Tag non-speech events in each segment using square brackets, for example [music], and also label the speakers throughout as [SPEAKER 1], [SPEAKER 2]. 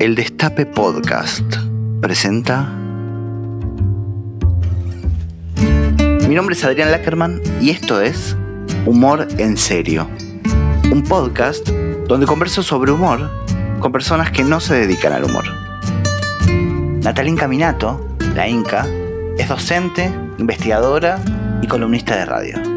[SPEAKER 1] El Destape Podcast presenta. Mi nombre es Adrián Lackerman y esto es Humor en Serio, un podcast donde converso sobre humor con personas que no se dedican al humor. Natalín Caminato, la Inca, es docente, investigadora y columnista de radio.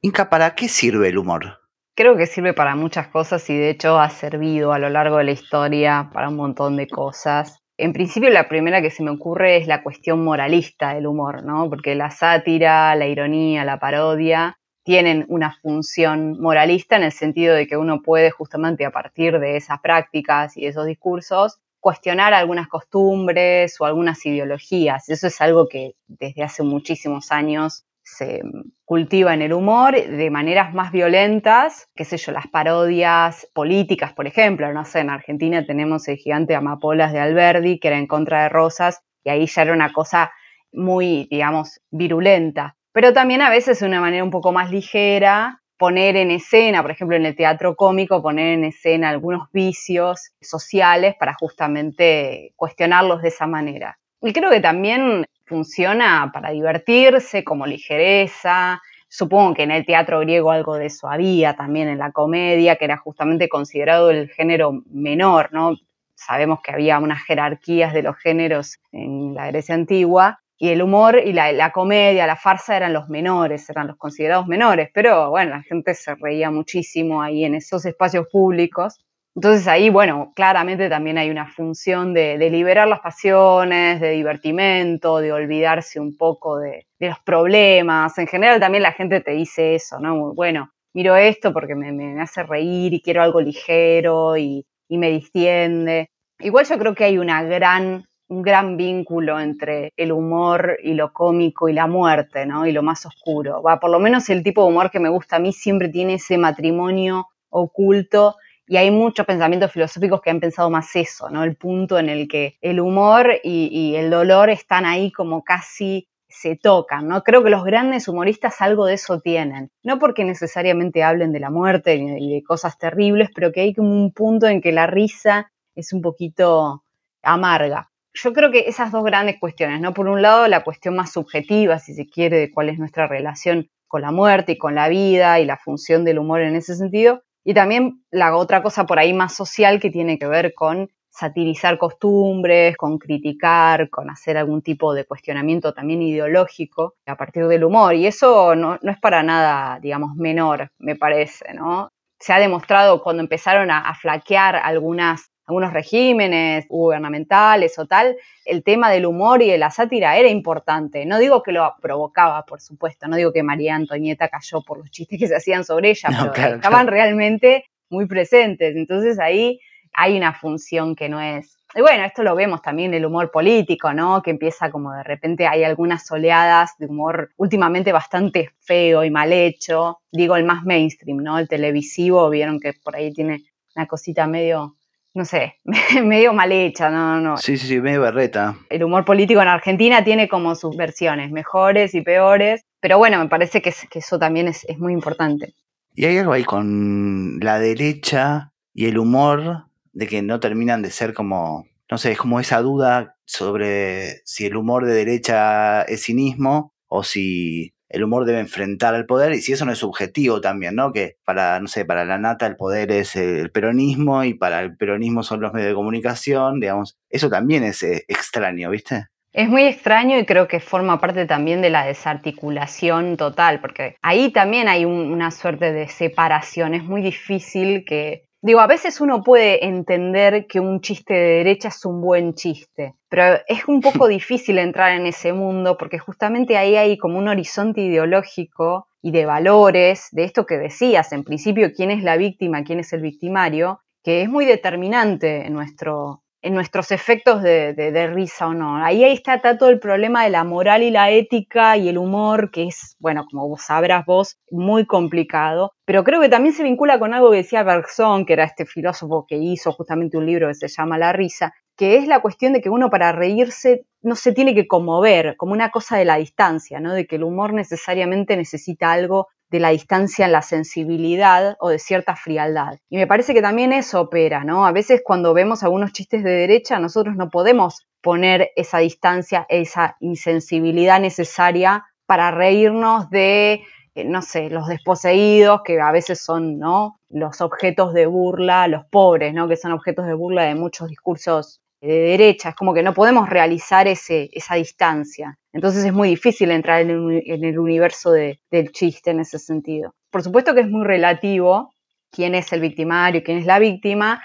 [SPEAKER 1] Inca, ¿para qué sirve el humor?
[SPEAKER 2] Creo que sirve para muchas cosas y de hecho ha servido a lo largo de la historia para un montón de cosas. En principio la primera que se me ocurre es la cuestión moralista del humor, ¿no? Porque la sátira, la ironía, la parodia tienen una función moralista en el sentido de que uno puede justamente a partir de esas prácticas y esos discursos cuestionar algunas costumbres o algunas ideologías. Eso es algo que desde hace muchísimos años se cultiva en el humor de maneras más violentas, qué sé yo, las parodias políticas, por ejemplo, no sé, en Argentina tenemos el gigante Amapolas de Alberdi, que era en contra de Rosas, y ahí ya era una cosa muy, digamos, virulenta. Pero también a veces de una manera un poco más ligera, poner en escena, por ejemplo, en el teatro cómico, poner en escena algunos vicios sociales para justamente cuestionarlos de esa manera. Y creo que también funciona para divertirse, como ligereza. Supongo que en el teatro griego algo de eso había, también en la comedia, que era justamente considerado el género menor, ¿no? Sabemos que había unas jerarquías de los géneros en la Grecia antigua, y el humor y la, la, comedia, la farsa eran los menores, eran los considerados menores, pero bueno, la gente se reía muchísimo ahí en esos espacios públicos. Entonces ahí, bueno, claramente también hay una función de, liberar las pasiones, de divertimento, de olvidarse un poco de, los problemas. En general también la gente te dice eso, ¿no? Bueno, miro esto porque me, hace reír y quiero algo ligero y, me distiende. Igual yo creo que hay una gran, un gran vínculo entre el humor y lo cómico y la muerte, ¿no? Y lo más oscuro. Va, por lo menos el tipo de humor que me gusta a mí siempre tiene ese matrimonio oculto y hay muchos pensamientos filosóficos que han pensado más eso, ¿no? El punto en el que el humor y, el dolor están ahí como casi se tocan, ¿no? Creo que los grandes humoristas algo de eso tienen. No porque necesariamente hablen de la muerte y de cosas terribles, pero que hay como un punto en que la risa es un poquito amarga. Yo creo que esas dos grandes cuestiones, ¿no? Por un lado, la cuestión más subjetiva, si se quiere, de cuál es nuestra relación con la muerte y con la vida y la función del humor en ese sentido, y también la otra cosa por ahí más social que tiene que ver con satirizar costumbres, con criticar, con hacer algún tipo de cuestionamiento también ideológico a partir del humor. Y eso no, es para nada, digamos, menor, me parece, ¿no? Se ha demostrado cuando empezaron a flaquear algunas algunos regímenes gubernamentales o tal, el tema del humor y de la sátira era importante. No digo que lo provocaba, por supuesto, no digo que María Antonieta cayó por los chistes que se hacían sobre ella, [laughs] pero estaban realmente muy presentes. Entonces ahí hay una función que no es... Y bueno, esto lo vemos también en el humor político, ¿no? Que empieza como de repente hay algunas oleadas de humor últimamente bastante feo y mal hecho. Digo el más mainstream, ¿no? El televisivo, vieron que por ahí tiene una cosita medio no sé, [laughs] medio mal hecha, no, no.
[SPEAKER 1] Sí, sí, sí, medio berreta.
[SPEAKER 2] El humor político en Argentina tiene como sus versiones, mejores y peores, pero bueno, me parece que, eso también es, muy importante.
[SPEAKER 1] Y hay algo ahí con la derecha y el humor de que no terminan de ser como, no sé, es como esa duda sobre si el humor de derecha es cinismo o si el humor debe enfrentar al poder y si eso no es subjetivo también, ¿no? Que para, no sé, para la nata el poder es el peronismo y para el peronismo son los medios de comunicación, digamos, eso también es eh, extraño, ¿viste?
[SPEAKER 2] Es muy extraño y creo que forma parte también de la desarticulación total, porque ahí también hay una suerte de separación, es muy difícil que Digo, a veces uno puede entender que un chiste de derecha es un buen chiste, pero es un poco [laughs] difícil entrar en ese mundo porque justamente ahí hay como un horizonte ideológico y de valores, de esto que decías, en principio, quién es la víctima, quién es el victimario, que es muy determinante en nuestro, en nuestros efectos de, risa o no. Ahí, ahí está, todo el problema de la moral y la ética y el humor, que es, bueno, como vos sabrás vos, muy complicado. Pero creo que también se vincula con algo que decía Bergson, que era este filósofo que hizo justamente un libro que se llama La risa, que es la cuestión de que uno para reírse no se tiene que conmover, como una cosa de la distancia, ¿no? De que el humor necesariamente necesita algo de la distancia en la sensibilidad o de cierta frialdad. Y me parece que también eso opera, ¿no? A veces cuando vemos algunos chistes de derecha, nosotros no podemos poner esa distancia, esa insensibilidad necesaria para reírnos de, eh, no sé, los desposeídos, que a veces son, ¿no? Los objetos de burla, los pobres, ¿no? Que son objetos de burla de muchos discursos de derecha, es como que no podemos realizar ese, esa distancia. Entonces es muy difícil entrar en el, universo del chiste en ese sentido. Por supuesto que es muy relativo quién es el victimario, quién es la víctima,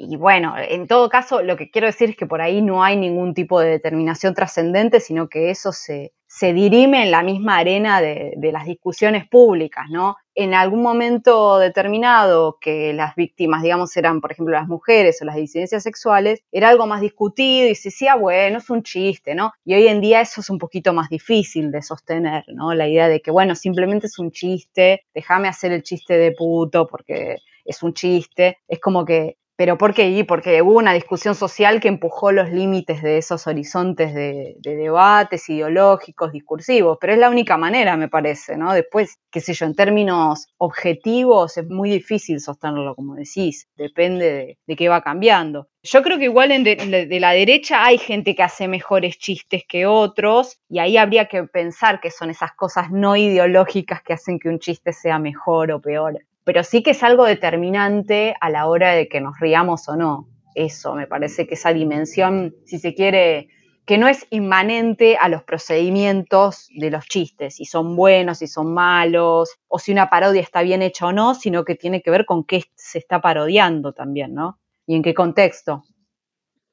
[SPEAKER 2] y bueno, en todo caso, lo que quiero decir es que por ahí no hay ningún tipo de determinación trascendente, sino que eso se, se dirime en la misma arena de, las discusiones públicas, ¿no? En algún momento determinado que las víctimas, digamos, eran, por ejemplo, las mujeres o las disidencias sexuales, era algo más discutido y se decía, bueno, es un chiste, ¿no? Y hoy en día eso es un poquito más difícil de sostener, ¿no? La idea de que, bueno, simplemente es un chiste, déjame hacer el chiste de puto porque es un chiste, es como que ¿Pero por qué? Porque hubo una discusión social que empujó los límites de esos horizontes de, debates ideológicos, discursivos, pero es la única manera, me parece, ¿no? Después, qué sé yo, en términos objetivos es muy difícil sostenerlo, como decís, depende de, qué va cambiando. Yo creo que igual de, la derecha hay gente que hace mejores chistes que otros y ahí habría que pensar que son esas cosas no ideológicas que hacen que un chiste sea mejor o peor pero sí que es algo determinante a la hora de que nos riamos o no. Eso, me parece que esa dimensión, si se quiere, que no es inmanente a los procedimientos de los chistes, si son buenos, si son malos, o si una parodia está bien hecha o no, sino que tiene que ver con qué se está parodiando también, ¿no? Y en qué contexto.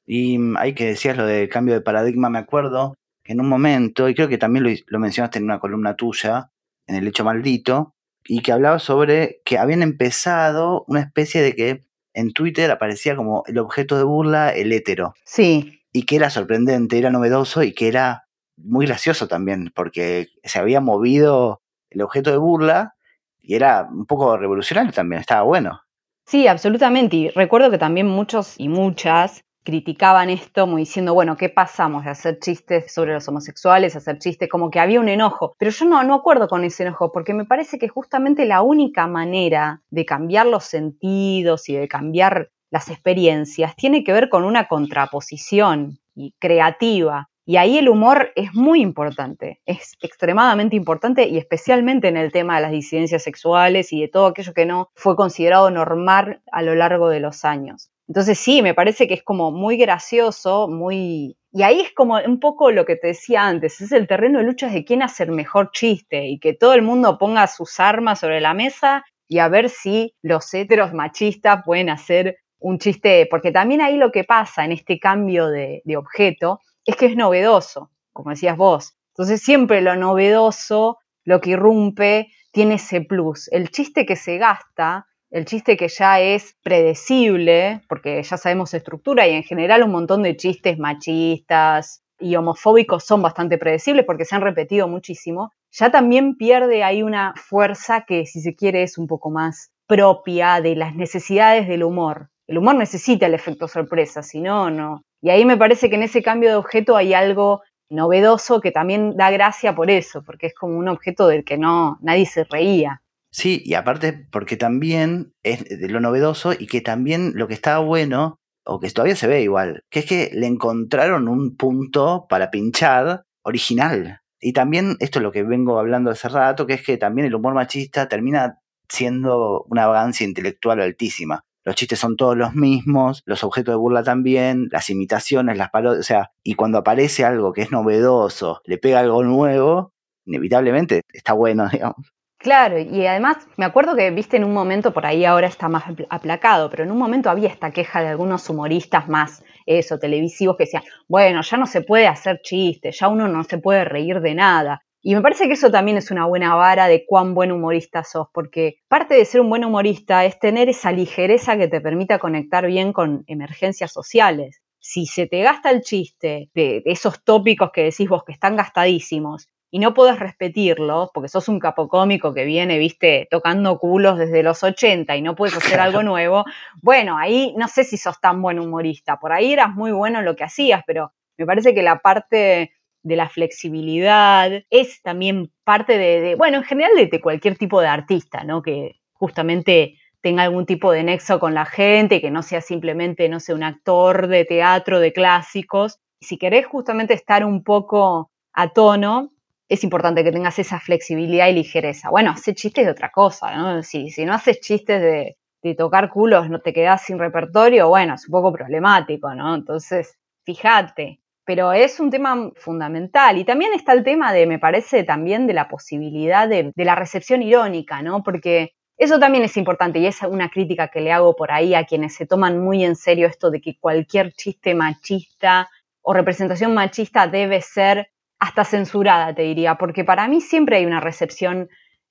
[SPEAKER 1] Y hay que decir lo de cambio de paradigma, me acuerdo que en un momento, y creo que también lo mencionaste en una columna tuya, en El Hecho Maldito, y que hablaba sobre que habían empezado una especie de que en Twitter aparecía como el objeto de burla el hétero.
[SPEAKER 2] Sí.
[SPEAKER 1] Y que era sorprendente, era novedoso y que era muy gracioso también, porque se había movido el objeto de burla y era un poco revolucionario también, estaba bueno.
[SPEAKER 2] Sí, absolutamente. Y recuerdo que también muchos y muchas criticaban esto como diciendo, bueno, ¿qué pasamos de hacer chistes sobre los homosexuales, hacer chistes como que había un enojo? Pero yo no, no acuerdo con ese enojo, porque me parece que justamente la única manera de cambiar los sentidos y de cambiar las experiencias tiene que ver con una contraposición y creativa. Y ahí el humor es muy importante, es extremadamente importante y especialmente en el tema de las disidencias sexuales y de todo aquello que no fue considerado normal a lo largo de los años. Entonces sí, me parece que es como muy gracioso, muy... Y ahí es como un poco lo que te decía antes, es el terreno de lucha de quién hace el mejor chiste y que todo el mundo ponga sus armas sobre la mesa y a ver si los heteros machistas pueden hacer un chiste, porque también ahí lo que pasa en este cambio de, de objeto es que es novedoso, como decías vos. Entonces siempre lo novedoso, lo que irrumpe, tiene ese plus. El chiste que se gasta el chiste que ya es predecible, porque ya sabemos su estructura y en general un montón de chistes machistas y homofóbicos son bastante predecibles porque se han repetido muchísimo, ya también pierde ahí una fuerza que si se quiere es un poco más propia de las necesidades del humor. El humor necesita el efecto sorpresa, si no, no. Y ahí me parece que en ese cambio de objeto hay algo novedoso que también da gracia por eso, porque es como un objeto del que no nadie se reía.
[SPEAKER 1] Sí, y aparte porque también es de lo novedoso y que también lo que estaba bueno, o que todavía se ve igual, que es que le encontraron un punto para pinchar original. Y también esto es lo que vengo hablando hace rato, que es que también el humor machista termina siendo una vagancia intelectual altísima. Los chistes son todos los mismos, los objetos de burla también, las imitaciones, las parodias, o sea, y cuando aparece algo que es novedoso, le pega algo nuevo, inevitablemente está bueno, [laughs] digamos.
[SPEAKER 2] Claro, y además me acuerdo que, viste, en un momento, por ahí ahora está más aplacado, pero en un momento había esta queja de algunos humoristas más, eso, televisivos, que decían, bueno, ya no se puede hacer chistes, ya uno no se puede reír de nada. Y me parece que eso también es una buena vara de cuán buen humorista sos, porque parte de ser un buen humorista es tener esa ligereza que te permita conectar bien con emergencias sociales. Si se te gasta el chiste de esos tópicos que decís vos que están gastadísimos y no podés repetirlo, porque sos un capocómico que viene, viste, tocando culos desde los 80 y no puedes hacer algo nuevo, bueno, ahí no sé si sos tan buen humorista, por ahí eras muy bueno en lo que hacías, pero me parece que la parte de la flexibilidad es también parte de, bueno, en general de, cualquier tipo de artista, ¿no? Que justamente tenga algún tipo de nexo con la gente, que no sea simplemente, no sé, un actor de teatro, de clásicos. Si querés justamente estar un poco a tono, es importante que tengas esa flexibilidad y ligereza. Bueno, hace chistes de otra cosa, ¿no? Si, si no haces chistes de, de tocar culos, no te quedas sin repertorio, bueno, es un poco problemático, ¿no? Entonces, fíjate. Pero es un tema fundamental. Y también está el tema de, me parece, también de la posibilidad de, de la recepción irónica, ¿no? Porque eso también es importante y es una crítica que le hago por ahí a quienes se toman muy en serio esto de que cualquier chiste machista o representación machista debe ser hasta censurada, te diría, porque para mí siempre hay una recepción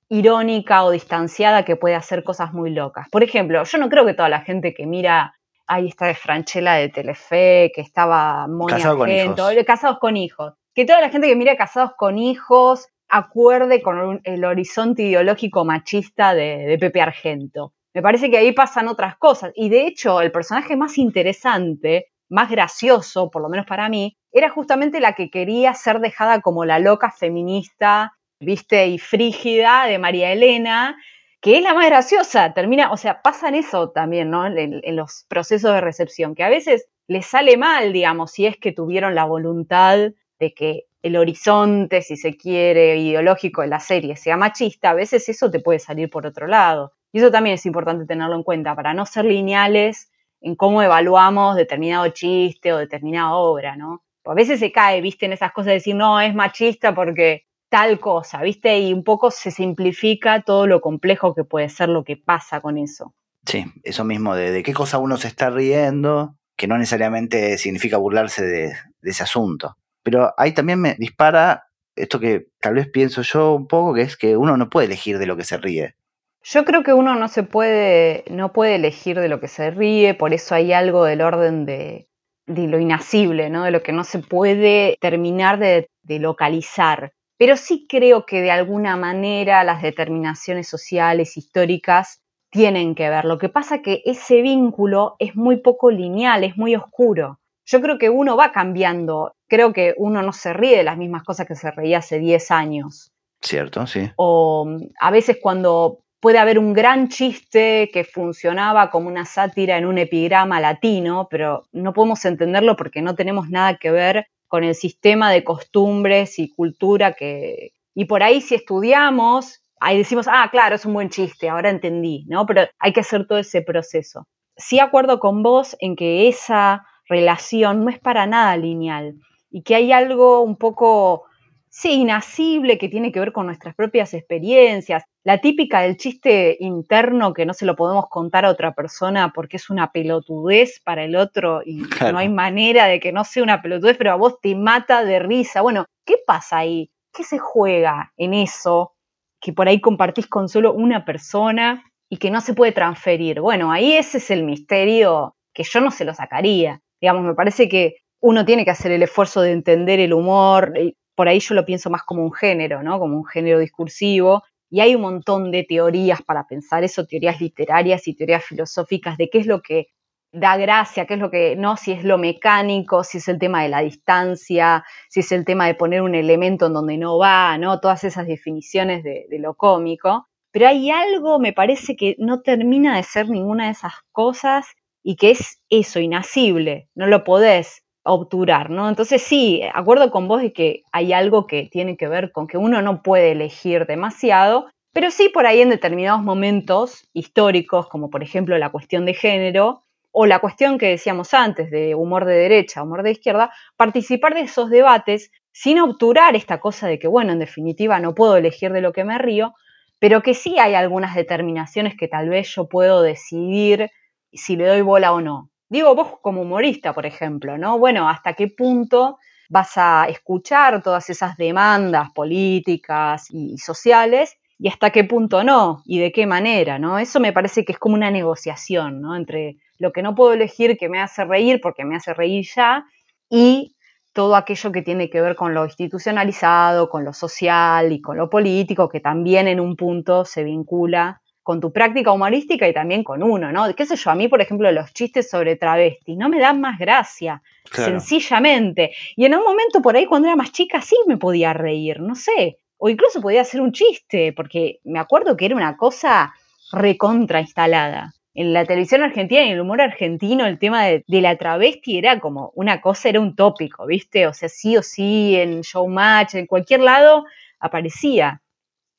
[SPEAKER 2] irónica o distanciada que puede hacer cosas muy locas. Por ejemplo, yo no creo que toda la gente que mira, ahí está de Franchella de Telefe, que estaba Monia Casado con hijos. casados con hijos, que toda la gente que mira casados con hijos acuerde con el horizonte ideológico machista de, de Pepe Argento. Me parece que ahí pasan otras cosas. Y de hecho, el personaje más interesante, más gracioso, por lo menos para mí, era justamente la que quería ser dejada como la loca feminista, viste, y frígida de María Elena, que es la más graciosa, termina, o sea, pasan eso también, ¿no? En, los procesos de recepción, que a veces les sale mal, digamos, si es que tuvieron la voluntad de que el horizonte, si se quiere, ideológico de la serie sea machista, a veces eso te puede salir por otro lado. Y eso también es importante tenerlo en cuenta, para no ser lineales en cómo evaluamos determinado chiste o determinada obra, ¿no? A veces se cae, viste, en esas cosas de decir, no, es machista porque tal cosa, viste, y un poco se simplifica todo lo complejo que puede ser lo que pasa con eso.
[SPEAKER 1] Sí, eso mismo, de, qué cosa uno se está riendo, que no necesariamente significa burlarse de, de ese asunto. Pero ahí también me dispara esto que tal vez pienso yo un poco, que es que uno no puede elegir de lo que se ríe.
[SPEAKER 2] Yo creo que uno no se puede, no puede elegir de lo que se ríe, por eso hay algo del orden de, de lo inasible, ¿no? de lo que no se puede terminar de, localizar. Pero sí creo que de alguna manera las determinaciones sociales, históricas, tienen que ver. Lo que pasa que ese vínculo es muy poco lineal, es muy oscuro. Yo creo que uno va cambiando. Creo que uno no se ríe de las mismas cosas que se reía hace 10 años.
[SPEAKER 1] Cierto, sí.
[SPEAKER 2] O a veces cuando puede haber un gran chiste que funcionaba como una sátira en un epigrama latino, pero no podemos entenderlo porque no tenemos nada que ver con el sistema de costumbres y cultura que... Y por ahí si estudiamos, ahí decimos, ah, claro, es un buen chiste, ahora entendí, ¿no? Pero hay que hacer todo ese proceso. Sí acuerdo con vos en que esa relación no es para nada lineal y que hay algo un poco sí, inasible, que tiene que ver con nuestras propias experiencias. La típica del chiste interno que no se lo podemos contar a otra persona porque es una pelotudez para el otro y [laughs] no hay manera de que no sea una pelotudez, pero a vos te mata de risa. Bueno, ¿qué pasa ahí? ¿Qué se juega en eso que por ahí compartís con solo una persona y que no se puede transferir? Bueno, ahí ese es el misterio que yo no se lo sacaría. Digamos, me parece que uno tiene que hacer el esfuerzo de entender el humor, por ahí yo lo pienso más como un género, ¿no? Como un género discursivo. Y hay un montón de teorías para pensar eso, teorías literarias y teorías filosóficas de qué es lo que da gracia, qué es lo que no, si es lo mecánico, si es el tema de la distancia, si es el tema de poner un elemento en donde no va, ¿no? Todas esas definiciones de, de lo cómico. Pero hay algo, me parece, que no termina de ser ninguna de esas cosas y que es eso, inasible, no lo podés obturar, ¿no? Entonces sí, acuerdo con vos de que hay algo que tiene que ver con que uno no puede elegir demasiado, pero sí por ahí en determinados momentos históricos, como por ejemplo la cuestión de género, o la cuestión que decíamos antes de humor de derecha, humor de izquierda, participar de esos debates sin obturar esta cosa de que, bueno, en definitiva no puedo elegir de lo que me río, pero que sí hay algunas determinaciones que tal vez yo puedo decidir si le doy bola o no. Digo, vos como humorista, por ejemplo, ¿no? Bueno, ¿hasta qué punto vas a escuchar todas esas demandas políticas y sociales y hasta qué punto no y de qué manera, ¿no? Eso me parece que es como una negociación, ¿no? Entre lo que no puedo elegir que me hace reír porque me hace reír ya y todo aquello que tiene que ver con lo institucionalizado, con lo social y con lo político, que también en un punto se vincula con tu práctica humorística y también con uno, ¿no? ¿Qué sé yo? A mí, por ejemplo, los chistes sobre travestis no me dan más gracia, sencillamente. Y en un momento por ahí, cuando era más chica, sí me podía reír, no sé. O incluso podía hacer un chiste, porque me acuerdo que era una cosa recontra instalada en la televisión argentina y en el humor argentino el tema de, la travesti era como una cosa, era un tópico, ¿viste? O sea, sí o sí, en Showmatch, en cualquier lado aparecía.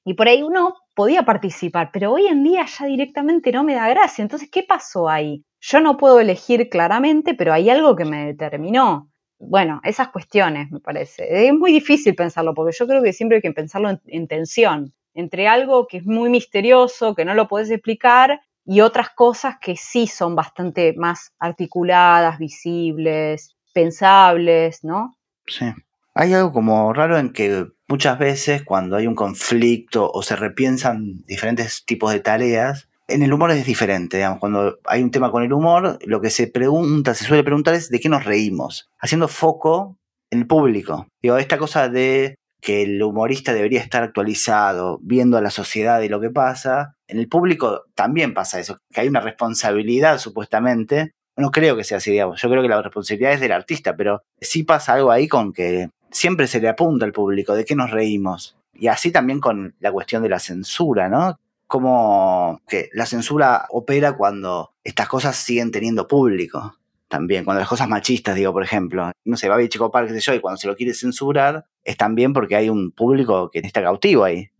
[SPEAKER 2] Y por ahí uno podía participar, pero hoy en día ya directamente no me da gracia. Entonces, ¿qué pasó ahí? Yo no puedo elegir claramente, pero hay algo que me determinó. Bueno, esas cuestiones, me parece. Es muy difícil pensarlo, porque yo creo que siempre hay que pensarlo en, en tensión, entre algo que es muy misterioso, que no lo puedes explicar, y otras cosas que sí son bastante más articuladas, visibles, pensables, ¿no?
[SPEAKER 1] Sí. Hay algo como raro en que muchas veces cuando hay un conflicto o se repiensan diferentes tipos de tareas, en el humor es diferente, digamos, cuando hay un tema con el humor, lo que se pregunta, se suele preguntar es de qué nos reímos, haciendo foco en el público. Digo, esta cosa de que el humorista debería estar actualizado, viendo a la sociedad y lo que pasa. En el público también pasa eso, que hay una responsabilidad supuestamente. No creo que sea así, digamos. Yo creo que la responsabilidad es del artista, pero sí pasa algo ahí con que siempre se le apunta al público de qué nos reímos. Y así también con la cuestión de la censura, ¿no? Como que la censura opera cuando estas cosas siguen teniendo público también. Cuando las cosas machistas, digo, por ejemplo, no sé, Babi Chico Park, qué sé yo, y cuando se lo quiere censurar, es también porque hay un público que está cautivo ahí.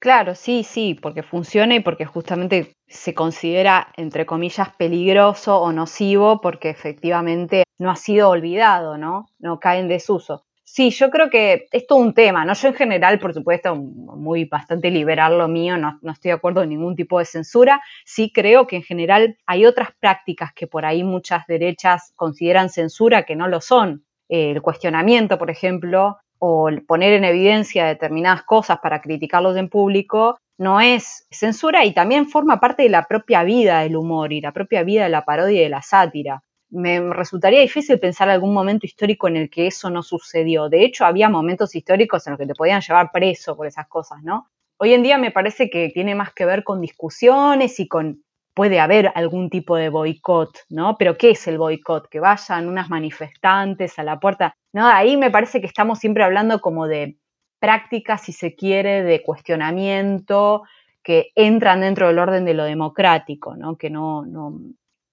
[SPEAKER 2] Claro, sí, sí, porque funciona y porque justamente se considera, entre comillas, peligroso o nocivo porque efectivamente no ha sido olvidado, ¿no? No cae en desuso. Sí, yo creo que es todo un tema, ¿no? Yo en general, por supuesto, muy bastante liberal lo mío, no, estoy de acuerdo en ningún tipo de censura. Sí creo que en general hay otras prácticas que por ahí muchas derechas consideran censura que no lo son. El cuestionamiento, por ejemplo, o poner en evidencia determinadas cosas para criticarlos en público, no es censura y también forma parte de la propia vida del humor y la propia vida de la parodia y de la sátira me resultaría difícil pensar algún momento histórico en el que eso no sucedió. De hecho, había momentos históricos en los que te podían llevar preso por esas cosas, ¿no? Hoy en día me parece que tiene más que ver con discusiones y con puede haber algún tipo de boicot, ¿no? Pero ¿qué es el boicot? Que vayan unas manifestantes a la puerta. No, ahí me parece que estamos siempre hablando como de prácticas, si se quiere, de cuestionamiento que entran dentro del orden de lo democrático, ¿no? Que no, no,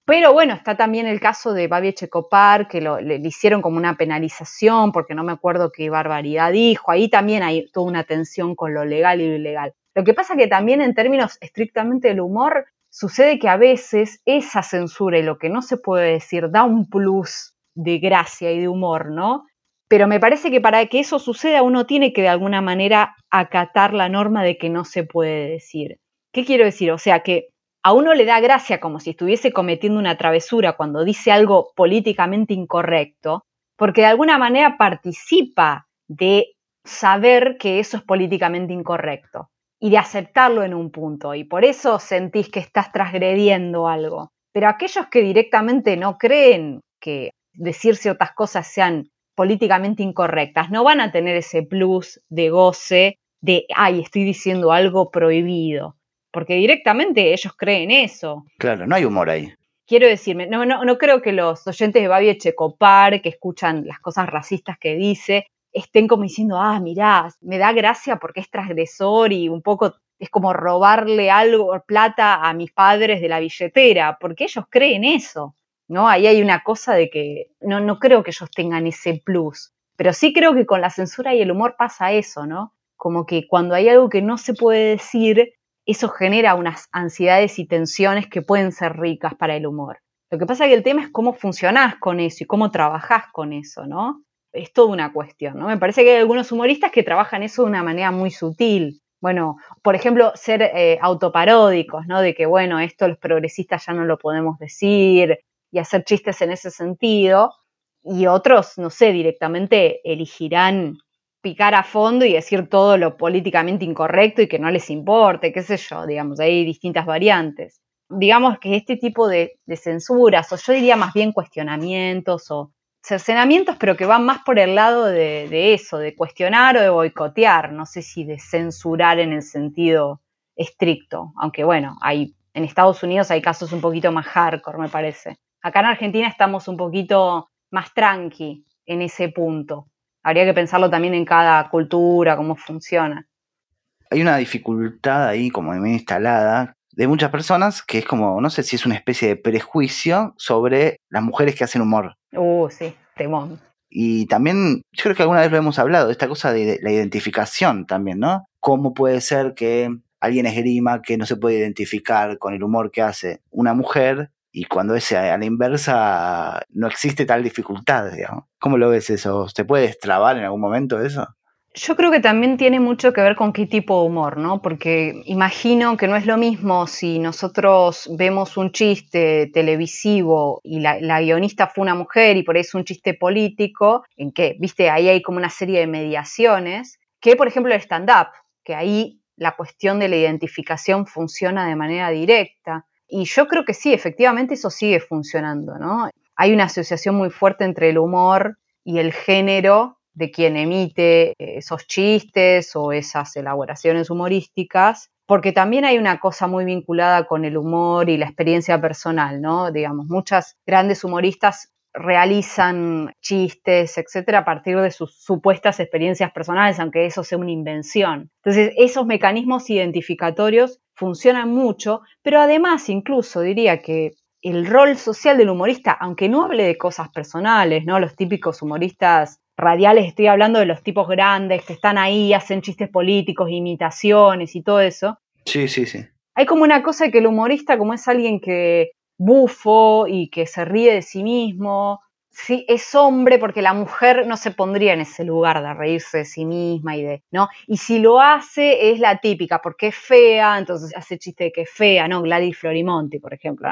[SPEAKER 2] pero bueno, está también el caso de Babi Checopar, que le, hicieron como una penalización, porque no me acuerdo qué barbaridad dijo. Ahí también hay toda una tensión con lo legal y lo ilegal. Lo que pasa que también en términos estrictamente del humor, sucede que a veces esa censura y lo que no se puede decir da un plus de gracia y de humor, ¿no? Pero me parece que para que eso suceda uno tiene que de alguna manera acatar la norma de que no se puede decir. ¿Qué quiero decir? O sea, que a uno le da gracia como si estuviese cometiendo una travesura cuando dice algo políticamente incorrecto, porque de alguna manera participa de saber que eso es políticamente incorrecto y de aceptarlo en un punto, y por eso sentís que estás transgrediendo algo. Pero aquellos que directamente no creen que decir ciertas cosas sean políticamente incorrectas, no van a tener ese plus de goce de, ay, estoy diciendo algo prohibido porque directamente ellos creen eso.
[SPEAKER 1] Claro, no hay humor ahí.
[SPEAKER 2] Quiero decirme, no, no, no creo que los oyentes de Babi Echecopar, que escuchan las cosas racistas que dice, estén como diciendo, ah, mirá, me da gracia porque es transgresor y un poco es como robarle algo, plata a mis padres de la billetera, porque ellos creen eso, ¿no? Ahí hay una cosa de que no, no creo que ellos tengan ese plus, pero sí creo que con la censura y el humor pasa eso, ¿no? Como que cuando hay algo que no se puede decir, eso genera unas ansiedades y tensiones que pueden ser ricas para el humor. Lo que pasa es que el tema es cómo funcionás con eso y cómo trabajás con eso, ¿no? Es toda una cuestión, ¿no? Me parece que hay algunos humoristas que trabajan eso de una manera muy sutil. Bueno, por ejemplo, ser eh, autoparódicos, ¿no? De que, bueno, esto los progresistas ya no lo podemos decir y hacer chistes en ese sentido. Y otros, no sé, directamente elegirán picar a fondo y decir todo lo políticamente incorrecto y que no les importe, qué sé yo, digamos, hay distintas variantes. Digamos que este tipo de, censuras, o yo diría más bien cuestionamientos o cercenamientos, pero que van más por el lado de, de eso, de cuestionar o de boicotear, no sé si de censurar en el sentido estricto, aunque bueno, hay, en Estados Unidos hay casos un poquito más hardcore, me parece. Acá en Argentina estamos un poquito más tranqui en ese punto. Habría que pensarlo también en cada cultura, cómo funciona.
[SPEAKER 1] Hay una dificultad ahí como bien instalada de muchas personas que es como, no sé si es una especie de prejuicio sobre las mujeres que hacen humor.
[SPEAKER 2] Uh, sí, temón.
[SPEAKER 1] Y también, yo creo que alguna vez lo hemos hablado, esta cosa de la identificación también, ¿no? ¿Cómo puede ser que alguien esgrima que no se puede identificar con el humor que hace una mujer y cuando es a la inversa no existe tal dificultad, digamos. ¿Cómo lo ves eso? ¿Se puede destrabar en algún momento eso?
[SPEAKER 2] Yo creo que también tiene mucho que ver con qué tipo de humor, ¿no? Porque imagino que no es lo mismo si nosotros vemos un chiste televisivo y la, la guionista fue una mujer y por eso es un chiste político, en que, viste, ahí hay como una serie de mediaciones, que por ejemplo el stand-up, que ahí la cuestión de la identificación funciona de manera directa. Y yo creo que sí, efectivamente eso sigue funcionando, ¿no? Hay una asociación muy fuerte entre el humor y el género de quien emite esos chistes o esas elaboraciones humorísticas, porque también hay una cosa muy vinculada con el humor y la experiencia personal, ¿no? Digamos, muchas grandes humoristas realizan chistes, etcétera, a partir de sus supuestas experiencias personales, aunque eso sea una invención. Entonces, esos mecanismos identificatorios funcionan mucho, pero además, incluso diría que el rol social del humorista, aunque no hable de cosas personales, ¿no? Los típicos humoristas radiales, estoy hablando de los tipos grandes que están ahí, hacen chistes políticos, imitaciones y todo eso.
[SPEAKER 1] Sí, sí, sí.
[SPEAKER 2] Hay como una cosa que el humorista, como es alguien que bufo y que se ríe de sí mismo. Sí, es hombre porque la mujer no se pondría en ese lugar de reírse de sí misma y de, ¿no? Y si lo hace es la típica, porque es fea, entonces hace chiste de que es fea, ¿no? Gladys Florimonti, por ejemplo,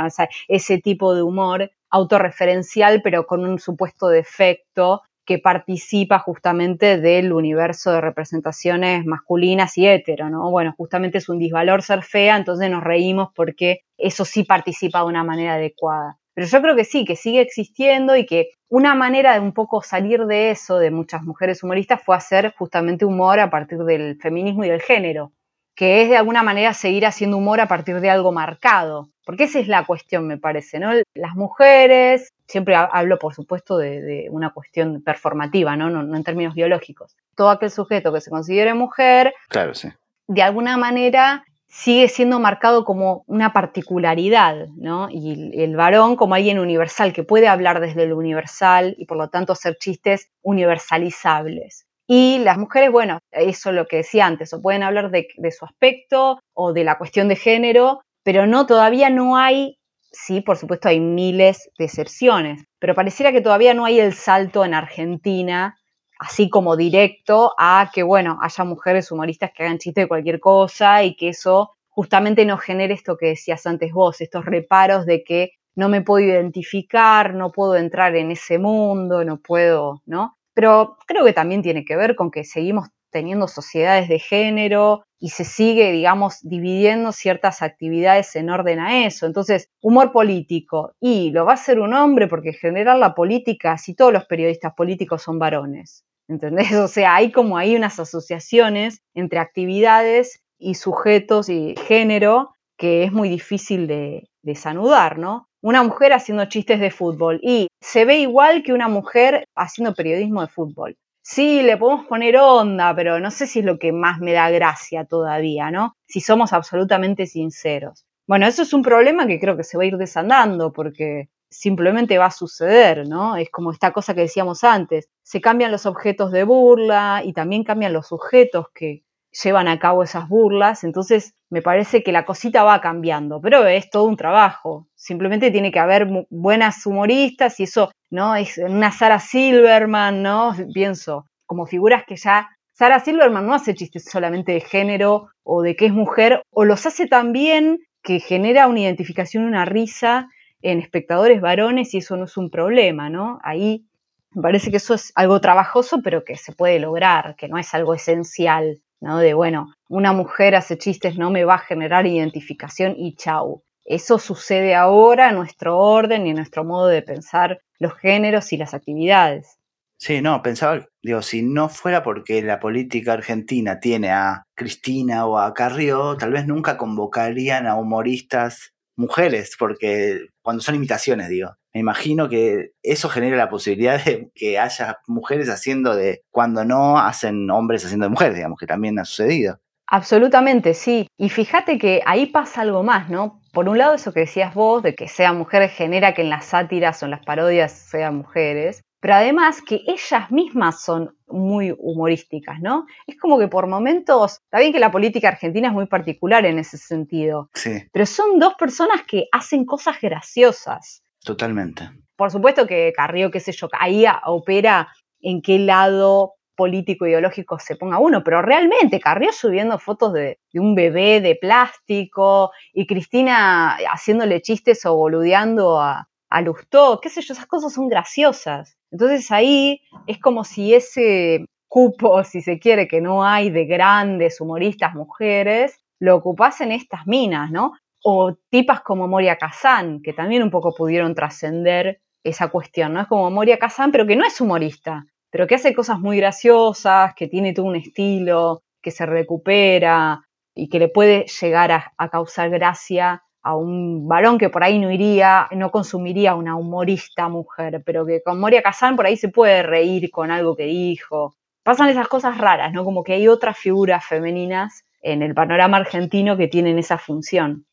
[SPEAKER 2] ese tipo de humor autorreferencial, pero con un supuesto defecto que participa justamente del universo de representaciones masculinas y hetero, ¿no? Bueno, justamente es un disvalor ser fea, entonces nos reímos porque eso sí participa de una manera adecuada. Pero yo creo que sí, que sigue existiendo y que una manera de un poco salir de eso de muchas mujeres humoristas fue hacer justamente humor a partir del feminismo y del género, que es de alguna manera seguir haciendo humor a partir de algo marcado, porque esa es la cuestión, me parece, ¿no? Las mujeres, siempre hablo, por supuesto, de, una cuestión performativa, ¿no? ¿no? en términos biológicos. Todo aquel sujeto que se considere mujer,
[SPEAKER 1] claro, sí.
[SPEAKER 2] de alguna manera sigue siendo marcado como una particularidad, ¿no? Y el varón como alguien universal, que puede hablar desde lo universal y por lo tanto hacer chistes universalizables. Y las mujeres, bueno, eso es lo que decía antes, o pueden hablar de, de su aspecto o de la cuestión de género, pero no, todavía no hay, sí, por supuesto hay miles de excepciones, pero pareciera que todavía no hay el salto en Argentina, así como directo, a que, bueno, haya mujeres humoristas que hagan chistes de cualquier cosa y que eso justamente no genere esto que decías antes vos, estos reparos de que no me puedo identificar, no puedo entrar en ese mundo, no puedo, ¿no? Pero creo que también tiene que ver con que seguimos teniendo sociedades de género y se sigue, digamos, dividiendo ciertas actividades en orden a eso. Entonces, humor político, y lo va a hacer un hombre porque en general la política, si todos los periodistas políticos son varones, ¿entendés? [laughs] O sea, hay como hay unas asociaciones entre actividades y sujetos y género que es muy difícil de, desanudar, ¿no? Una mujer haciendo chistes de fútbol y se ve igual que una mujer haciendo periodismo de fútbol sí, le podemos poner onda, pero no sé si es lo que más me da gracia todavía, ¿no? Si somos absolutamente sinceros. Bueno, eso es un problema que creo que se va a ir desandando porque simplemente va a suceder, ¿no? Es como esta cosa que decíamos antes, se cambian los objetos de burla y también cambian los sujetos que llevan a cabo esas burlas, entonces me parece que la cosita va cambiando, pero es todo un trabajo. Simplemente tiene que haber buenas humoristas y eso, ¿no? Es una Sarah Silverman, ¿no? Pienso, como figuras que ya Sarah Silverman no hace chistes solamente de género o de que es mujer, o los hace también que genera una identificación, una risa en espectadores varones y eso no es un problema, ¿no? Ahí me parece que eso es algo trabajoso, pero que se puede lograr, que no es algo esencial, ¿no? De, bueno, una mujer hace chistes, no me va a generar identificación y chau. Eso sucede ahora en nuestro orden y en nuestro modo de pensar los géneros y las actividades.
[SPEAKER 1] Sí, no, pensaba, digo, si no fuera porque la política argentina tiene a Cristina o a Carrió, tal vez nunca convocarían a humoristas mujeres, porque cuando son imitaciones, digo, me imagino que eso genera la posibilidad de que haya mujeres haciendo de cuando no hacen hombres haciendo de mujeres, digamos, que también ha sucedido.
[SPEAKER 2] Absolutamente, sí. Y fíjate que ahí pasa algo más, ¿no? Por un lado, eso que decías vos, de que sean mujeres genera que en las sátiras o en las parodias sean mujeres, pero además que ellas mismas son muy humorísticas, ¿no? Es como que por momentos, está bien que la política argentina es muy particular en ese sentido,
[SPEAKER 1] Sí,
[SPEAKER 2] pero son dos personas que hacen cosas graciosas.
[SPEAKER 1] totalmente.
[SPEAKER 2] Por supuesto que Carrió, qué sé yo, ahí opera en qué lado político ideológico se ponga uno, pero realmente Carrió subiendo fotos de, un bebé de plástico y Cristina haciéndole chistes o boludeando a, a Lustó, qué sé yo, esas cosas son graciosas. Entonces ahí es como si ese cupo, si se quiere, que no hay de grandes humoristas mujeres, lo ocupasen estas minas, ¿no? O tipas como Moria Kazan, que también un poco pudieron trascender esa cuestión, ¿no? Es como Moria Kazan, pero que no es humorista, pero que hace cosas muy graciosas, que tiene todo un estilo, que se recupera y que le puede llegar a, causar gracia a un varón que por ahí no iría, no consumiría una humorista mujer, pero que con Moria Kazan por ahí se puede reír con algo que dijo. Pasan esas cosas raras, ¿no? Como que hay otras figuras femeninas en el panorama argentino que tienen esa función.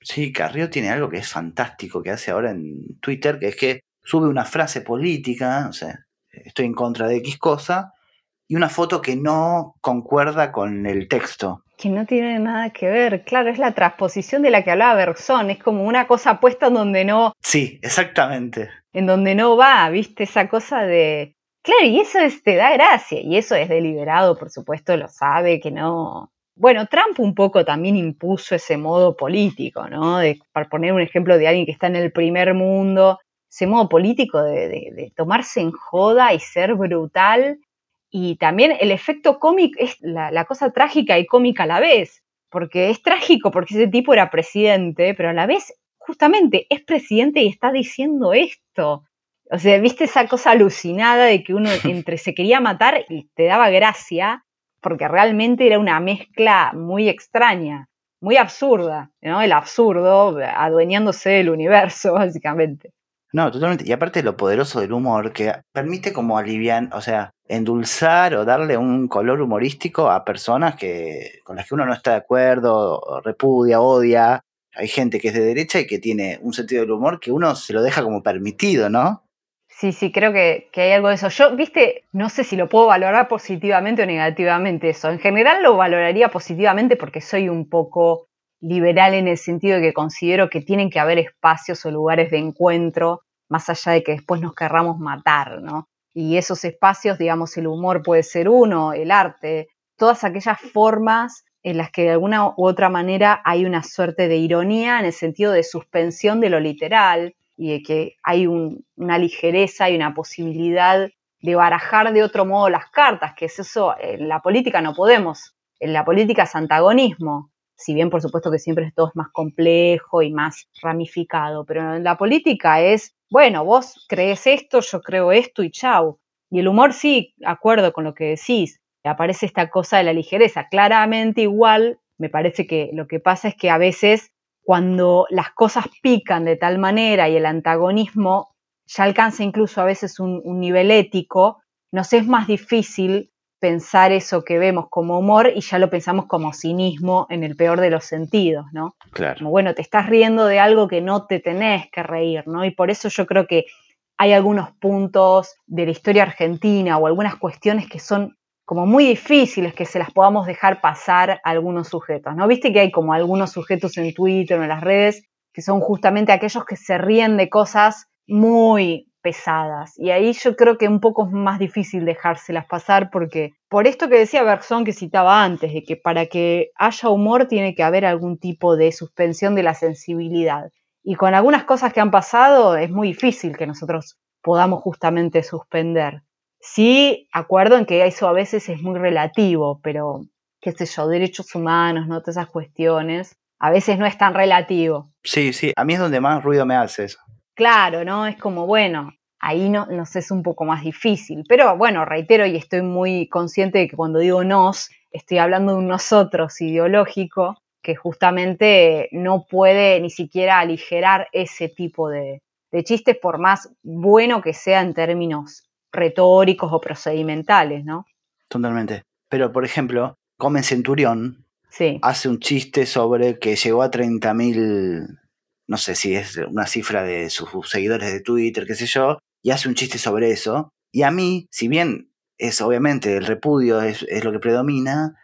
[SPEAKER 1] Sí, Carrió tiene algo que es fantástico que hace ahora en Twitter, que es que sube una frase política, o sea, estoy en contra de X cosa, y una foto que no concuerda con el texto.
[SPEAKER 2] Que no tiene nada que ver, claro, es la transposición de la que hablaba Berzón, es como una cosa puesta en donde no,
[SPEAKER 1] Sí, exactamente.
[SPEAKER 2] en donde no va, ¿viste? Esa cosa de. Claro, y eso es, te da gracia, y eso es deliberado, por supuesto, lo sabe, que no. Bueno, Trump un poco también impuso ese modo político, ¿no? De, para poner un ejemplo de alguien que está en el primer mundo, ese modo político de, de- de tomarse en joda y ser brutal. Y también el efecto cómico es la, la cosa trágica y cómica a la vez, porque es trágico porque ese tipo era presidente, pero a la vez justamente es presidente y está diciendo esto. O sea, viste esa cosa alucinada de que uno [laughs] entre se quería matar y te daba gracia, porque realmente era una mezcla muy extraña, muy absurda, ¿no? El absurdo adueñándose del universo, [laughs] básicamente.
[SPEAKER 1] No, totalmente. Y aparte lo poderoso del humor, que permite como aliviar, o sea, endulzar o darle un color humorístico a personas que con las que uno no está de acuerdo, repudia, odia. Hay gente que es de derecha y que tiene un sentido del humor que uno se lo deja como permitido, ¿no?
[SPEAKER 2] Sí, sí, creo que, que hay algo de eso. Yo, viste, no sé si lo puedo valorar positivamente o negativamente eso. En general lo valoraría positivamente porque soy un poco liberal en el sentido de que considero que tienen que haber espacios o lugares de encuentro, más allá de que después nos querramos matar, ¿no? Y esos espacios, digamos, el humor puede ser uno, el arte, todas aquellas formas en las que de alguna u otra manera hay una suerte de ironía en el sentido de suspensión de lo literal y de que hay un- una ligereza y una posibilidad de barajar de otro modo las cartas, que es eso, en la política no podemos, en la política es antagonismo, si bien por supuesto que siempre todo es más complejo y más ramificado, pero en la política es, bueno, vos crees esto, yo creo esto y chau. Y el humor sí, acuerdo con lo que decís, aparece esta cosa de la ligereza. Claramente igual, me parece que lo que pasa es que a veces cuando las cosas pican de tal manera y el antagonismo ya alcanza incluso a veces un, un nivel ético, nos es más difícil pensar eso que vemos como humor y ya lo pensamos como cinismo en el peor de los sentidos, ¿no?
[SPEAKER 1] Claro.
[SPEAKER 2] Como, bueno, te estás riendo de algo que no te tenés que reír, ¿no? Y por eso yo creo que hay algunos puntos de la historia argentina o algunas cuestiones que son como muy difíciles que se las podamos dejar pasar a algunos sujetos, ¿no? Viste que hay como algunos sujetos en Twitter o en las redes que son justamente aquellos que se ríen de cosas muy pesadas. Y ahí yo creo que un poco es más difícil dejárselas pasar porque por esto que decía Bergson que citaba antes, de que para que haya humor tiene que haber algún tipo de suspensión de la sensibilidad. Y con algunas cosas que han pasado es muy difícil que nosotros podamos justamente suspender. Sí, acuerdo en que eso a veces es muy relativo, pero qué sé yo, derechos humanos, ¿no? Todas esas cuestiones. a veces no es tan relativo.
[SPEAKER 1] Sí, sí, a mí es donde más ruido me hace eso.
[SPEAKER 2] Claro, ¿no? Es como, bueno, ahí no, nos es un poco más difícil. Pero bueno, reitero y estoy muy consciente de que cuando digo nos, estoy hablando de un nosotros ideológico que justamente no puede ni siquiera aligerar ese tipo de, de chistes por más bueno que sea en términos retóricos o procedimentales, ¿no?
[SPEAKER 1] Totalmente. Pero, por ejemplo, Come Centurión
[SPEAKER 2] Sí.
[SPEAKER 1] hace un chiste sobre que llegó a 30.000, no sé si es una cifra de sus seguidores de Twitter, qué sé yo, y hace un chiste sobre eso. Y a mí, si bien es obviamente el repudio es, lo que predomina,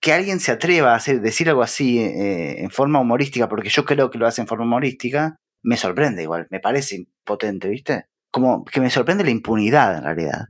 [SPEAKER 1] que alguien se atreva a decir algo así eh, en forma humorística, porque yo creo que lo hace en forma humorística, me sorprende igual, me parece potente, ¿viste? Como que me sorprende la impunidad en realidad.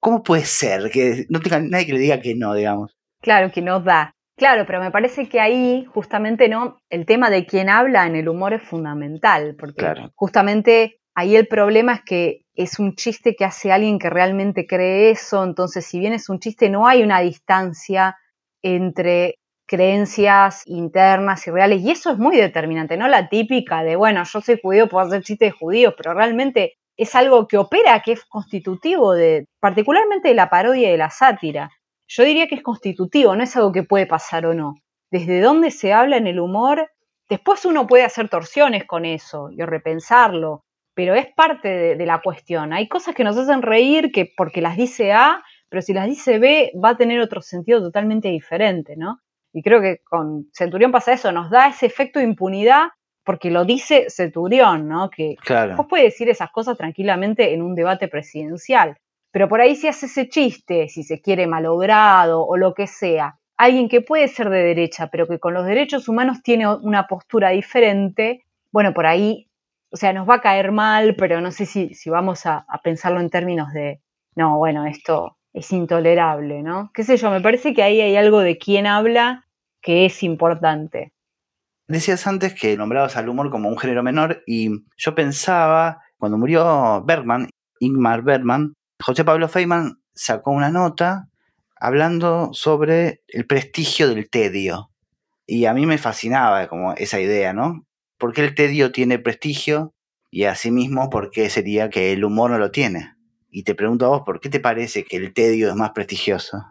[SPEAKER 1] ¿Cómo puede ser que no tenga nadie que le diga que no, digamos?
[SPEAKER 2] Claro, que no da. Claro, pero me parece que ahí justamente no, el tema de quién habla en el humor es fundamental, porque
[SPEAKER 1] Claro.
[SPEAKER 2] justamente ahí el problema es que es un chiste que hace alguien que realmente cree eso, entonces si bien es un chiste no hay una distancia entre creencias internas y reales, y eso es muy determinante, no la típica de, bueno, yo soy judío, puedo hacer chistes de judíos, pero realmente es algo que opera, que es constitutivo de, particularmente de la parodia y de la sátira. Yo diría que es constitutivo, no es algo que puede pasar o no. Desde dónde se habla en el humor, después uno puede hacer torsiones con eso y repensarlo, pero es parte de, de la cuestión. Hay cosas que nos hacen reír que porque las dice A, pero si las dice B va a tener otro sentido totalmente diferente, ¿no? Y creo que con Centurión pasa eso, nos da ese efecto de impunidad porque lo dice Centurión, ¿no? Que
[SPEAKER 1] Claro.
[SPEAKER 2] Vos puedes decir esas cosas tranquilamente en un debate presidencial, pero por ahí si hace ese chiste, si se quiere malogrado o lo que sea, alguien que puede ser de derecha, pero que con los derechos humanos tiene una postura diferente, bueno, por ahí, o sea, nos va a caer mal, pero no sé si, si vamos a, pensarlo en términos de, no, bueno, esto es intolerable, ¿no? Qué sé yo, me parece que ahí hay algo de quién habla que es importante.
[SPEAKER 1] Decías antes que nombrabas al humor como un género menor y yo pensaba, cuando murió Bergman, Ingmar Bergman, José Pablo Feynman sacó una nota hablando sobre el prestigio del tedio. Y a mí me fascinaba como esa idea, ¿no? ¿Por qué el tedio tiene prestigio? Y asimismo, ¿por qué sería que el humor no lo tiene? Y te pregunto a vos, ¿por qué te parece que el tedio es más prestigioso?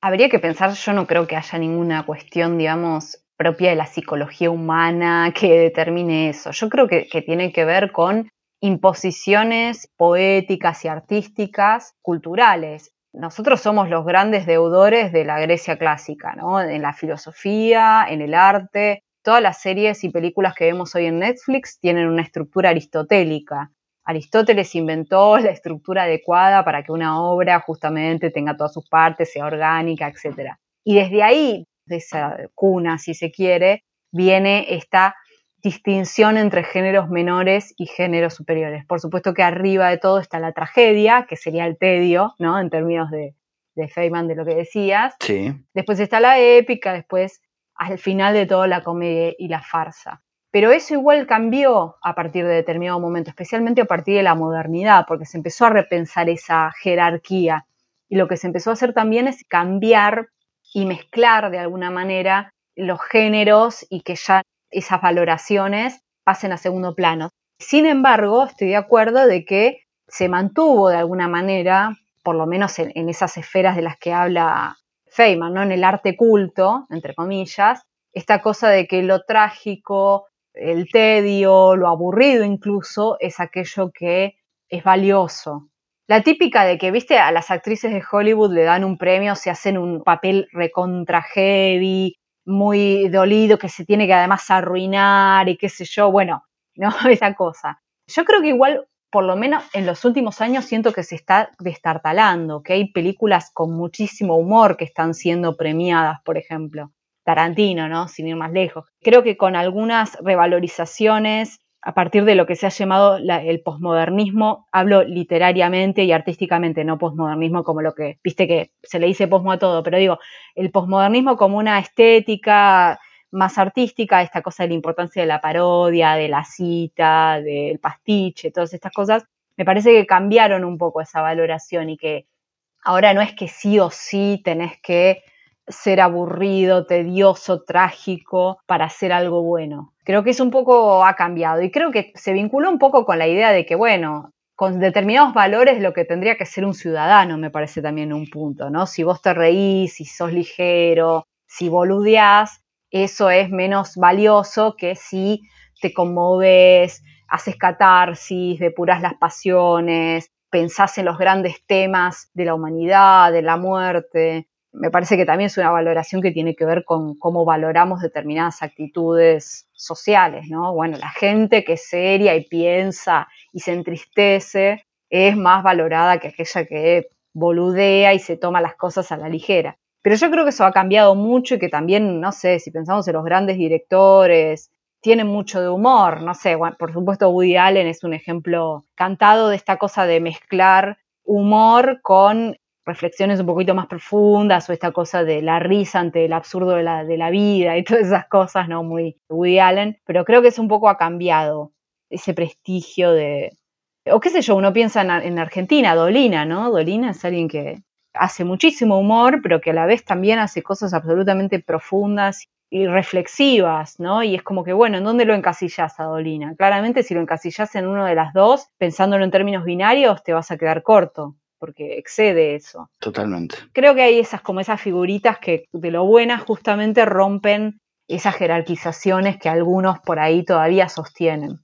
[SPEAKER 2] Habría que pensar, yo no creo que haya ninguna cuestión, digamos, propia de la psicología humana que determine eso. Yo creo que, que tiene que ver con imposiciones poéticas y artísticas, culturales. Nosotros somos los grandes deudores de la Grecia clásica, ¿no? En la filosofía, en el arte. Todas las series y películas que vemos hoy en Netflix tienen una estructura aristotélica. Aristóteles inventó [laughs] la estructura adecuada para que una obra justamente tenga todas sus partes, sea orgánica, etc. Y desde ahí, de esa cuna, si se quiere, viene esta distinción entre géneros menores y géneros superiores. Por supuesto que arriba de todo está la tragedia, que sería el tedio, ¿no? En términos de, de Feynman, de lo que decías.
[SPEAKER 1] Sí,
[SPEAKER 2] Después está la épica, después al final de todo la comedia y la farsa. Pero eso igual cambió a partir de determinado momento, especialmente a partir de la modernidad, porque se empezó a repensar esa jerarquía. Y lo que se empezó a hacer también es cambiar y mezclar de alguna manera los géneros y que ya esas valoraciones pasen a segundo plano. Sin embargo, estoy de acuerdo de que se mantuvo de alguna manera, por lo menos en, esas esferas de las que habla Feynman, ¿no? en el arte culto, entre comillas, esta cosa de que lo trágico, el tedio, lo aburrido incluso, es aquello que es valioso. La típica de que, viste, a las actrices de Hollywood le dan un premio, se hacen un papel recontra heavy, muy dolido, que se tiene que además arruinar y qué sé yo, bueno, [laughs] no, esa cosa. Yo creo que igual, por lo menos en los últimos años, siento que se está destartalando, que hay películas con muchísimo humor que están siendo premiadas, por ejemplo. Tarantino, ¿no? Sin ir más lejos. Creo que con algunas revalorizaciones a partir de lo que se ha llamado la, el posmodernismo, hablo literariamente y artísticamente, no posmodernismo como lo que, viste que se le dice posmo a todo, pero digo, el posmodernismo como una estética más artística, esta cosa de la importancia de la parodia, de la cita, del pastiche, todas estas cosas, me parece que cambiaron un poco esa valoración y que ahora no es que sí o sí tenés que ser aburrido, tedioso, trágico para hacer algo bueno. Creo que eso un poco ha cambiado y creo que se vincula un poco con la idea de que, bueno, con determinados valores lo que tendría que ser un ciudadano, me parece también un punto, ¿no? Si vos te reís, si sos ligero, si boludeás, eso es menos valioso que si te conmoves, haces catarsis, depuras las pasiones, pensás en los grandes temas de la humanidad, de la muerte. Me parece que también es una valoración que tiene que ver con cómo valoramos determinadas actitudes sociales, ¿no? Bueno, la gente que es seria y piensa y se entristece es más valorada que aquella que boludea y se toma las cosas a la ligera. Pero yo creo que eso ha cambiado mucho y que también, no sé, si pensamos en los grandes directores, tienen mucho de humor, no sé, por supuesto Woody Allen es un ejemplo cantado de esta cosa de mezclar humor con reflexiones un poquito más profundas o esta cosa de la risa ante el absurdo de la, de la vida y [laughs] todas esas cosas, ¿no? Muy Woody Allen, pero creo que eso un poco ha cambiado ese prestigio de, o qué sé yo, uno piensa en, Argentina, Dolina, ¿no? Dolina es alguien que hace muchísimo humor, pero que a la vez también hace cosas absolutamente profundas y reflexivas, ¿no? Y es como que, bueno, ¿en dónde lo encasillas a Dolina? Claramente si lo encasillas en uno de las dos, pensándolo en términos binarios, te vas a quedar corto porque excede eso.
[SPEAKER 1] Totalmente.
[SPEAKER 2] Creo que hay esas como esas figuritas que de lo buenas justamente rompen esas jerarquizaciones que algunos por ahí todavía sostienen.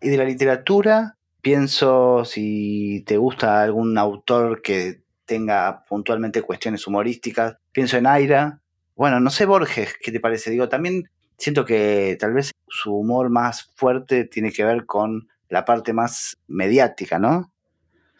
[SPEAKER 1] Y de la literatura, pienso si te gusta algún autor que tenga puntualmente cuestiones humorísticas, pienso en Aira. Bueno, no sé Borges, ¿qué te parece? Digo, también siento que tal vez su humor más fuerte tiene que ver con la parte más mediática, ¿no?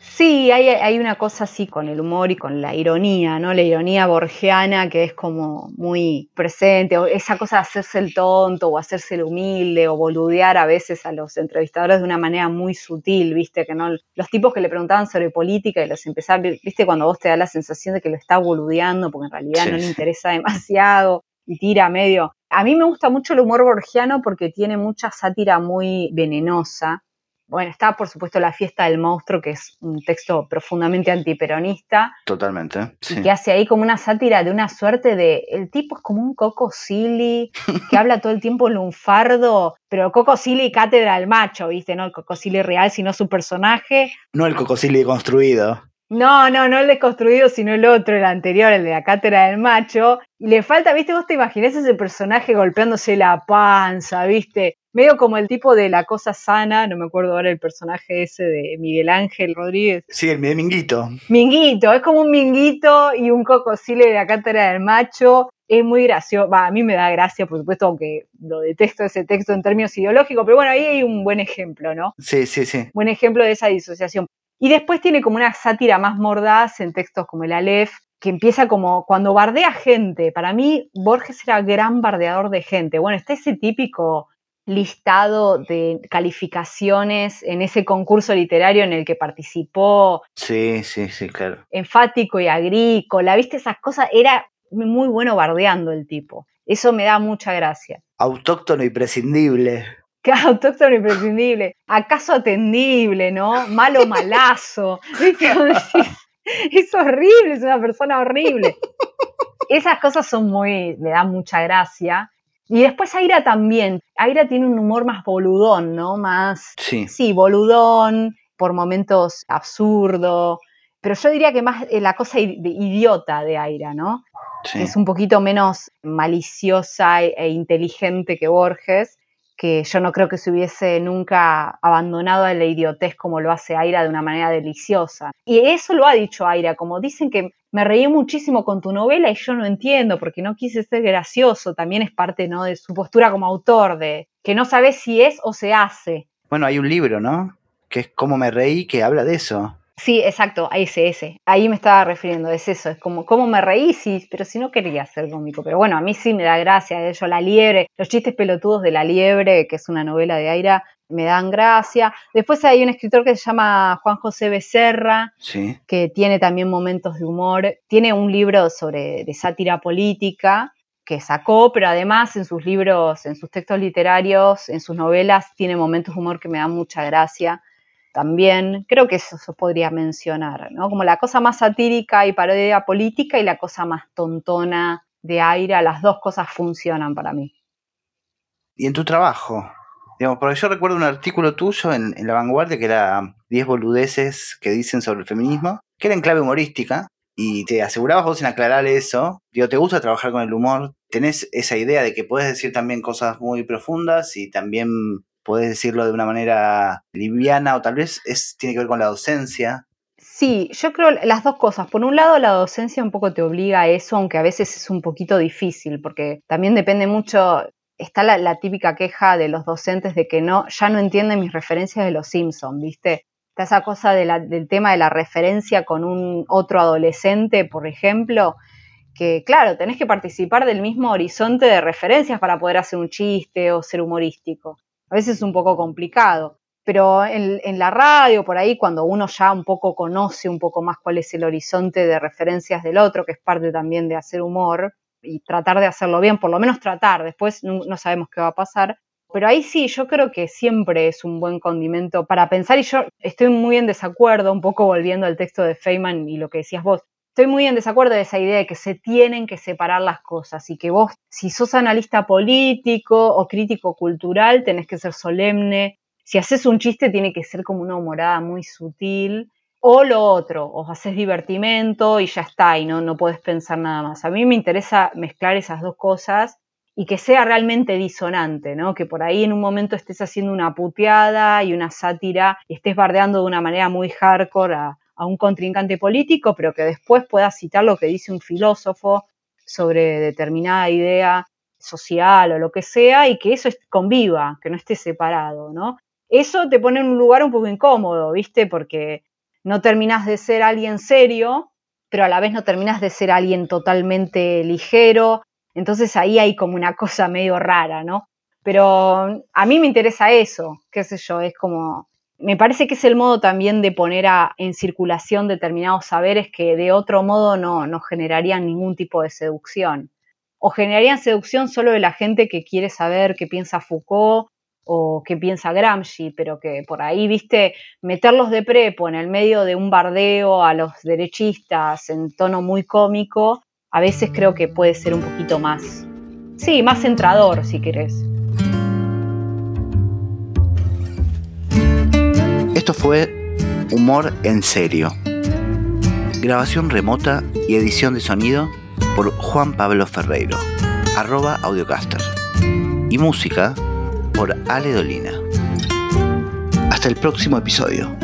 [SPEAKER 2] Sí, hay, una cosa así con el humor y con la ironía, ¿no? La ironía borgiana que es como muy presente, o esa cosa de hacerse el tonto o hacerse el humilde o boludear a veces a los entrevistadores de una manera muy sutil, ¿viste? Que no, los tipos que le preguntaban sobre política y los empezaban, ¿viste? Cuando vos te da la sensación de que lo está boludeando porque en realidad no le interesa demasiado y tira medio. A mí me gusta mucho el humor borgiano porque tiene mucha sátira muy venenosa bueno, está por supuesto La fiesta del monstruo, que es un texto profundamente antiperonista.
[SPEAKER 1] Totalmente.
[SPEAKER 2] Sí. que hace ahí como una sátira de una suerte de. El tipo es como un Coco Silly, [laughs] que habla todo el tiempo lunfardo, pero Coco Silly cátedra del macho, ¿viste? No el Coco Silly real, sino su personaje.
[SPEAKER 1] No el Coco Silly construido.
[SPEAKER 2] No, no, no el desconstruido, sino el otro, el anterior, el de la cátedra del macho. Y le falta, viste, vos te imaginás ese personaje golpeándose la panza, viste, medio como el tipo de la cosa sana, no me acuerdo ahora el personaje ese de Miguel Ángel Rodríguez.
[SPEAKER 1] Sí, el de Minguito.
[SPEAKER 2] Minguito, es como un Minguito y un cocosile de la cátedra del macho. Es muy gracioso, va, a mí me da gracia, por supuesto, aunque lo detesto ese texto en términos ideológicos, pero bueno, ahí hay un buen ejemplo, ¿no?
[SPEAKER 1] Sí, sí, sí.
[SPEAKER 2] Buen ejemplo de esa disociación. Y después tiene como una sátira más mordaz en textos como el Aleph, que empieza como cuando bardea gente. Para mí, Borges era gran bardeador de gente. Bueno, está ese típico listado de calificaciones en ese concurso literario en el que participó.
[SPEAKER 1] Sí, sí, sí, claro.
[SPEAKER 2] Enfático y agrícola, ¿viste esas cosas? Era muy bueno bardeando el tipo. Eso me da mucha gracia.
[SPEAKER 1] Autóctono y prescindible. [laughs]
[SPEAKER 2] Autóctono y prescindible. Acaso atendible, ¿no? Malo malazo. [laughs] ¿Viste? Es horrible, es una persona horrible. Esas cosas son muy, me dan mucha gracia. Y después Aira también. Aira tiene un humor más boludón, ¿no? Más.
[SPEAKER 1] Sí.
[SPEAKER 2] Sí, boludón, por momentos absurdo. Pero yo diría que más eh, la cosa de idiota de Aira, ¿no? Sí. Es un poquito menos maliciosa e inteligente que Borges que yo no creo que se hubiese nunca abandonado a la idiotez como lo hace Aira de una manera deliciosa. Y eso lo ha dicho Aira, como dicen que me reí muchísimo con tu novela y yo no entiendo porque no quise ser gracioso, también es parte ¿no? de su postura como autor, de que no sabe si es o se hace.
[SPEAKER 1] Bueno, hay un libro, ¿no? Que es Cómo me reí, que habla de eso.
[SPEAKER 2] Sí, exacto, ese, ese. Ahí me estaba refiriendo, es eso, es como, ¿cómo me reí? Sí, pero si no quería ser cómico. Pero bueno, a mí sí me da gracia, ello, La Liebre, los chistes pelotudos de La Liebre, que es una novela de Aira, me dan gracia. Después hay un escritor que se llama Juan José Becerra, que tiene también momentos de humor. Tiene un libro sobre de sátira política que sacó, pero además en sus libros, en sus textos literarios, en sus novelas, tiene momentos de humor que me dan mucha gracia también, creo que eso se podría mencionar, ¿no? Como la cosa más satírica y parodia política y la cosa más tontona de aire, las dos cosas funcionan para mí.
[SPEAKER 1] ¿Y en tu trabajo? Digamos, porque yo recuerdo un artículo tuyo en, La Vanguardia que era 10 boludeces que dicen sobre el feminismo, que era en clave humorística, y te asegurabas vos en aclarar eso. Digo, ¿te gusta trabajar con el humor? ¿Tenés esa idea de que puedes decir también cosas muy profundas y también puedes decirlo de una manera liviana o tal vez es, tiene que ver con la docencia?
[SPEAKER 2] Sí, yo creo las dos cosas. Por un lado, la docencia un poco te obliga a eso, aunque a veces es un poquito difícil, porque también depende mucho, está la, típica queja de los docentes de que no, ya no entienden mis referencias de los Simpsons, ¿viste? Está esa cosa del tema de la referencia con un otro adolescente, por ejemplo, que claro, tenés que participar del mismo horizonte de referencias para poder hacer un chiste o ser humorístico. A veces es un poco complicado, pero en, la radio, por ahí, cuando uno ya un poco conoce un poco más cuál es el horizonte de referencias del otro, que es parte también de hacer humor, y tratar de hacerlo bien, por lo menos tratar, después no, sabemos qué va a pasar. Pero ahí sí, yo creo que siempre es un buen condimento para pensar, y yo estoy muy en desacuerdo, un poco volviendo al texto de Feynman y lo que decías vos, estoy muy en desacuerdo de esa idea de que se tienen que separar las cosas y que vos, si sos analista político o crítico cultural, tenés que ser solemne. Si haces un chiste, tiene que ser como una humorada muy sutil o lo otro, o haces divertimento y ya está, y no, no puedes pensar nada más. A mí me interesa mezclar esas dos cosas y que sea realmente disonante, ¿no? Que por ahí en un momento estés haciendo una puteada y una sátira y estés bardeando de una manera muy hardcore a, a un contrincante político, pero que después puedas citar lo que dice un filósofo sobre determinada idea social o lo que sea y que eso conviva, que no esté separado, ¿no? Eso te pone en un lugar un poco incómodo, ¿viste? Porque no terminas de ser alguien serio, pero a la vez no terminas de ser alguien totalmente ligero. Entonces ahí hay como una cosa medio rara, ¿no? Pero a mí me interesa eso, qué sé yo, es como, me parece que es el modo también de poner en circulación determinados saberes que de otro modo no, no generarían ningún tipo de seducción. O generarían seducción solo de la gente que quiere saber qué piensa Foucault o qué piensa Gramsci, pero que por ahí, viste, meterlos de prepo en el medio de un bardeo a los derechistas en tono muy cómico, a veces creo que puede ser un poquito más, sí, más centrador, si querés.
[SPEAKER 1] Fue Humor en Serio. Grabación remota y edición de sonido por Juan Pablo Ferreiro, arroba audiocaster. Y música por Ale Dolina. Hasta el próximo episodio.